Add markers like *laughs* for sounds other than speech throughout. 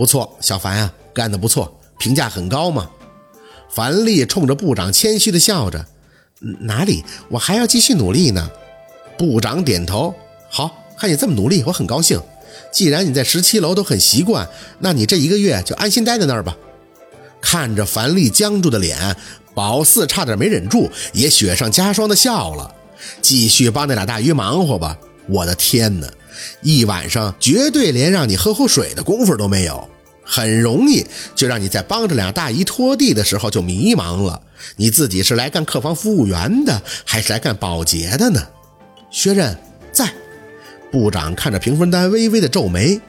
不错，小凡啊，干得不错，评价很高嘛。樊丽冲着部长谦虚地笑着：“哪里，我还要继续努力呢。”部长点头：“好，看你这么努力，我很高兴。既然你在十七楼都很习惯，那你这一个月就安心待在那儿吧。”看着樊丽僵住的脸，宝四差点没忍住，也雪上加霜的笑了：“继续帮那俩大鱼忙活吧。”我的天哪，一晚上绝对连让你喝口水的功夫都没有。很容易就让你在帮着俩大姨拖地的时候就迷茫了，你自己是来干客房服务员的，还是来干保洁的呢？薛任在，部长看着评分单微微的皱眉。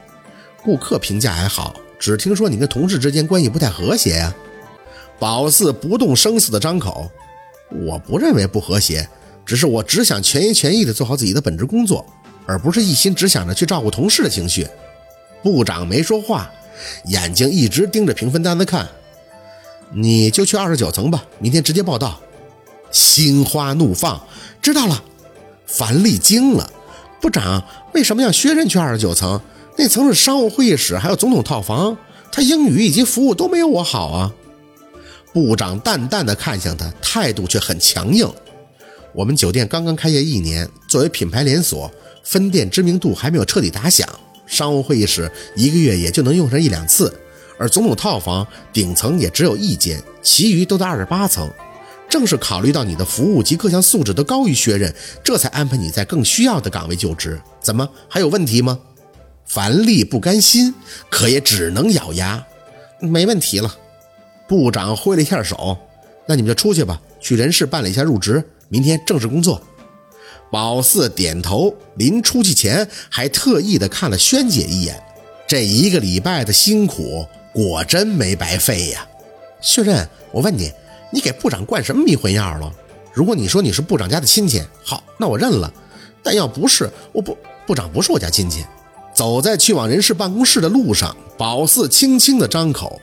顾客评价还好，只听说你跟同事之间关系不太和谐呀。宝四不动声色的张口，我不认为不和谐，只是我只想全心全意的做好自己的本职工作，而不是一心只想着去照顾同事的情绪。部长没说话。眼睛一直盯着评分单子看，你就去二十九层吧，明天直接报道。心花怒放，知道了。樊丽惊了，部长为什么要薛任去二十九层？那层是商务会议室，还有总统套房，他英语以及服务都没有我好啊。部长淡淡的看向他，态度却很强硬。我们酒店刚刚开业一年，作为品牌连锁，分店知名度还没有彻底打响。商务会议室一个月也就能用上一两次，而总统套房顶层也只有一间，其余都在二十八层。正是考虑到你的服务及各项素质都高于薛任，这才安排你在更需要的岗位就职。怎么还有问题吗？樊丽不甘心，可也只能咬牙，没问题了。部长挥了一下手，那你们就出去吧，去人事办理一下入职，明天正式工作。宝四点头，临出去前还特意的看了萱姐一眼。这一个礼拜的辛苦果真没白费呀。薛任，我问你，你给部长灌什么迷魂药了？如果你说你是部长家的亲戚，好，那我认了。但要不是，我不，部长不是我家亲戚。走在去往人事办公室的路上，宝四轻轻的张口，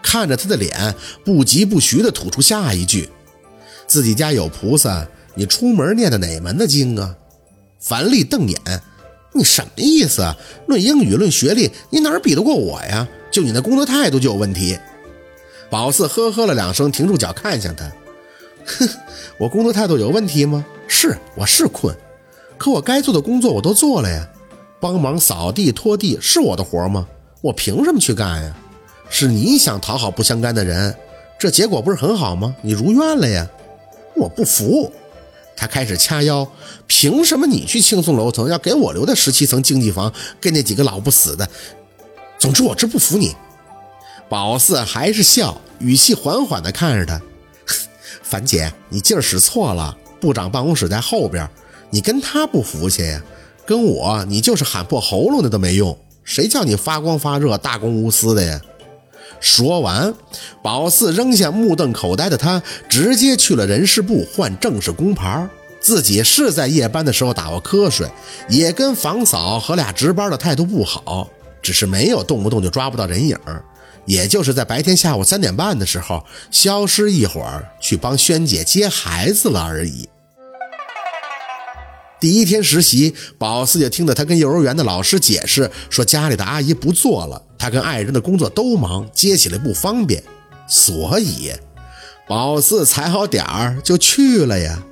看着他的脸，不疾不徐的吐出下一句：自己家有菩萨。你出门念的哪门的经啊？樊丽瞪眼，你什么意思啊？论英语，论学历，你哪儿比得过我呀？就你那工作态度就有问题。宝四呵呵了两声，停住脚看向他，哼，*laughs* 我工作态度有问题吗？是，我是困，可我该做的工作我都做了呀。帮忙扫地拖地是我的活吗？我凭什么去干呀？是你想讨好不相干的人，这结果不是很好吗？你如愿了呀。我不服。他开始掐腰，凭什么你去轻松楼层，要给我留在十七层经济房，跟那几个老不死的？总之，我这不服你。宝四还是笑，语气缓缓地看着他：“ *laughs* 樊姐，你劲儿使错了。部长办公室在后边，你跟他不服气呀？跟我，你就是喊破喉咙的都没用。谁叫你发光发热、大公无私的呀？”说完，宝四扔下目瞪口呆的他，直接去了人事部换正式工牌。自己是在夜班的时候打过瞌睡，也跟房嫂和俩值班的态度不好，只是没有动不动就抓不到人影也就是在白天下午三点半的时候消失一会儿，去帮萱姐接孩子了而已。第一天实习，宝四就听到他跟幼儿园的老师解释说，家里的阿姨不做了，他跟爱人的工作都忙，接起来不方便，所以宝四踩好点儿就去了呀。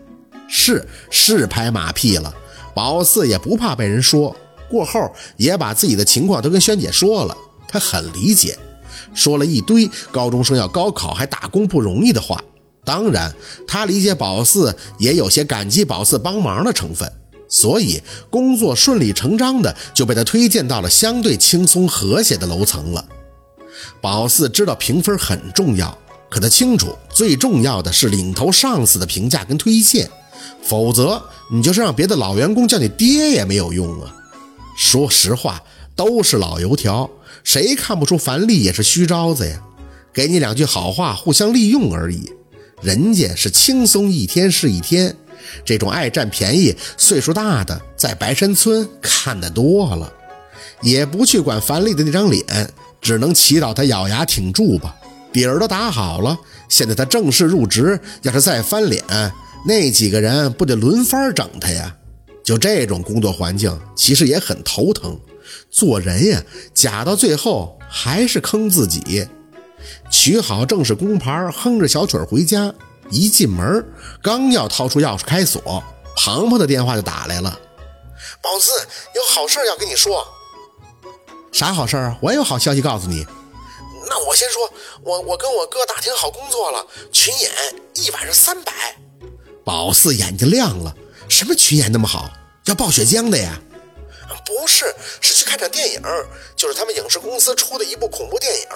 是是拍马屁了，宝四也不怕被人说。过后也把自己的情况都跟萱姐说了，她很理解，说了一堆高中生要高考还打工不容易的话。当然，他理解宝四，也有些感激宝四帮忙的成分。所以工作顺理成章的就被他推荐到了相对轻松和谐的楼层了。宝四知道评分很重要，可他清楚最重要的是领头上司的评价跟推荐，否则你就是让别的老员工叫你爹也没有用啊。说实话，都是老油条，谁看不出樊丽也是虚招子呀？给你两句好话，互相利用而已。人家是轻松一天是一天。这种爱占便宜、岁数大的，在白山村看得多了，也不去管樊丽的那张脸，只能祈祷他咬牙挺住吧。底儿都打好了，现在他正式入职，要是再翻脸，那几个人不得轮番整他呀？就这种工作环境，其实也很头疼。做人呀，假到最后还是坑自己。取好正式工牌，哼着小曲回家。一进门，刚要掏出钥匙开锁，庞庞的电话就打来了。宝四，有好事要跟你说。啥好事啊？我也有好消息告诉你。那我先说，我我跟我哥打听好工作了，群演一晚上三百。宝四眼睛亮了，什么群演那么好？要爆血浆的呀？不是，是去看场电影，就是他们影视公司出的一部恐怖电影，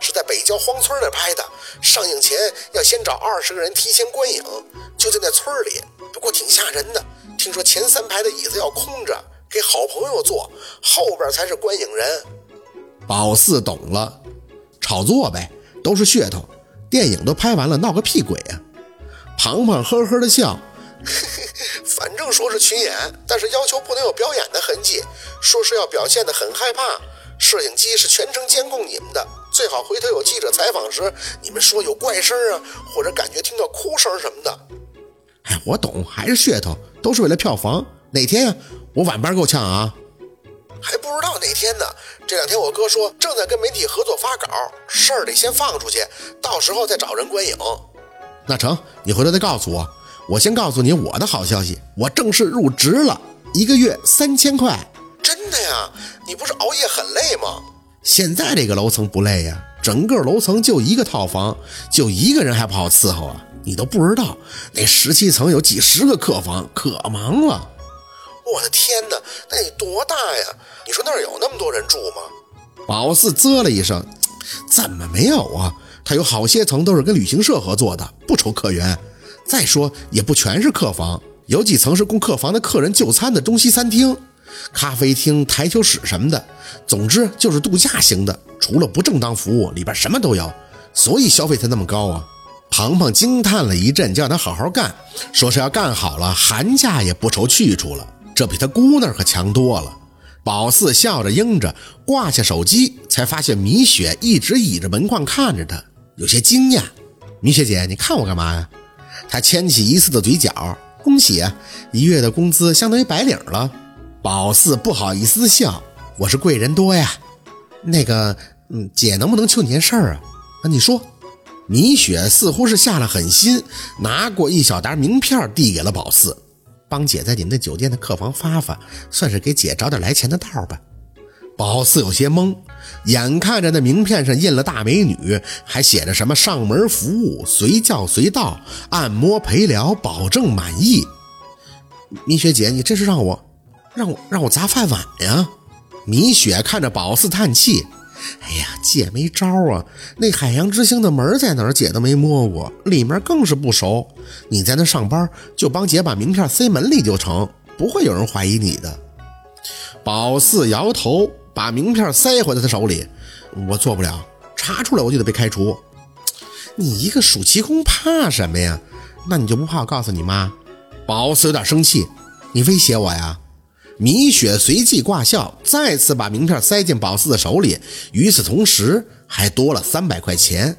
是在北郊荒村那拍的。上映前要先找二十个人提前观影，就在那村里。不过挺吓人的，听说前三排的椅子要空着，给好朋友坐，后边才是观影人。宝四懂了，炒作呗，都是噱头。电影都拍完了，闹个屁鬼啊！庞庞呵呵的笑。反正说是群演，但是要求不能有表演的痕迹，说是要表现的很害怕。摄影机是全程监控你们的，最好回头有记者采访时，你们说有怪声啊，或者感觉听到哭声什么的。哎，我懂，还是噱头，都是为了票房。哪天呀？我晚班够呛啊。还不知道哪天呢。这两天我哥说正在跟媒体合作发稿，事儿得先放出去，到时候再找人观影。那成，你回头再告诉我。我先告诉你我的好消息，我正式入职了，一个月三千块，真的呀？你不是熬夜很累吗？现在这个楼层不累呀，整个楼层就一个套房，就一个人还不好伺候啊？你都不知道，那十七层有几十个客房，可忙了。我的天哪，那得多大呀？你说那儿有那么多人住吗？宝四啧了一声，怎么没有啊？他有好些层都是跟旅行社合作的，不愁客源。再说也不全是客房，有几层是供客房的客人就餐的中西餐厅、咖啡厅、台球室什么的。总之就是度假型的，除了不正当服务，里边什么都有，所以消费才那么高啊！庞庞惊叹了一阵，叫他好好干，说是要干好了，寒假也不愁去处了。这比他姑那儿可强多了。宝四笑着应着，挂下手机，才发现米雪一直倚着门框看着他，有些惊讶。米雪姐，你看我干嘛呀？他牵起一次的嘴角，恭喜啊，一月的工资相当于白领了。宝四不好意思笑，我是贵人多呀。那个，嗯，姐能不能求你件事儿啊？啊，你说。米雪似乎是下了狠心，拿过一小沓名片递给了宝四，帮姐在你们那酒店的客房发发，算是给姐找点来钱的道吧。宝四有些懵，眼看着那名片上印了大美女，还写着什么上门服务、随叫随到、按摩陪聊，保证满意。米雪姐，你这是让我，让我让我砸饭碗呀？米雪看着宝四叹气：“哎呀，姐没招啊！那海洋之星的门在哪儿，姐都没摸过，里面更是不熟。你在那上班，就帮姐把名片塞门里就成，不会有人怀疑你的。”宝四摇头。把名片塞回了他手里，我做不了，查出来我就得被开除。你一个暑期工怕什么呀？那你就不怕我告诉你妈？宝四有点生气，你威胁我呀？米雪随即挂笑，再次把名片塞进宝四的手里，与此同时还多了三百块钱。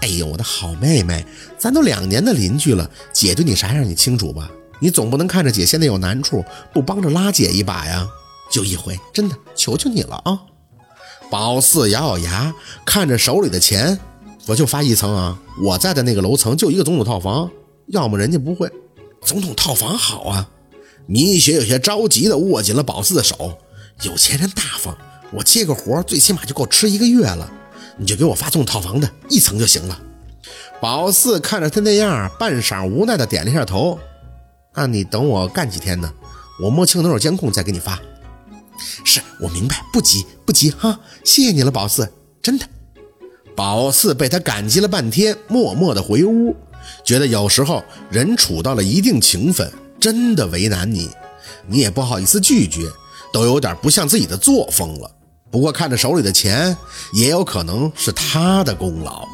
哎呦，我的好妹妹，咱都两年的邻居了，姐对你啥样你清楚吧？你总不能看着姐现在有难处，不帮着拉姐一把呀？就一回，真的，求求你了啊！宝四咬咬牙，看着手里的钱，我就发一层啊！我在的那个楼层就一个总统套房，要么人家不会。总统套房好啊！米雪有些着急的握紧了宝四的手。有钱人大方，我接个活最起码就够吃一个月了，你就给我发总统套房的一层就行了。宝四看着他那样，半晌无奈的点了一下头。那你等我干几天呢？我摸清哪有监控再给你发。是我明白，不急不急哈，谢谢你了，宝四，真的。宝四被他感激了半天，默默的回屋，觉得有时候人处到了一定情分，真的为难你，你也不好意思拒绝，都有点不像自己的作风了。不过看着手里的钱，也有可能是他的功劳。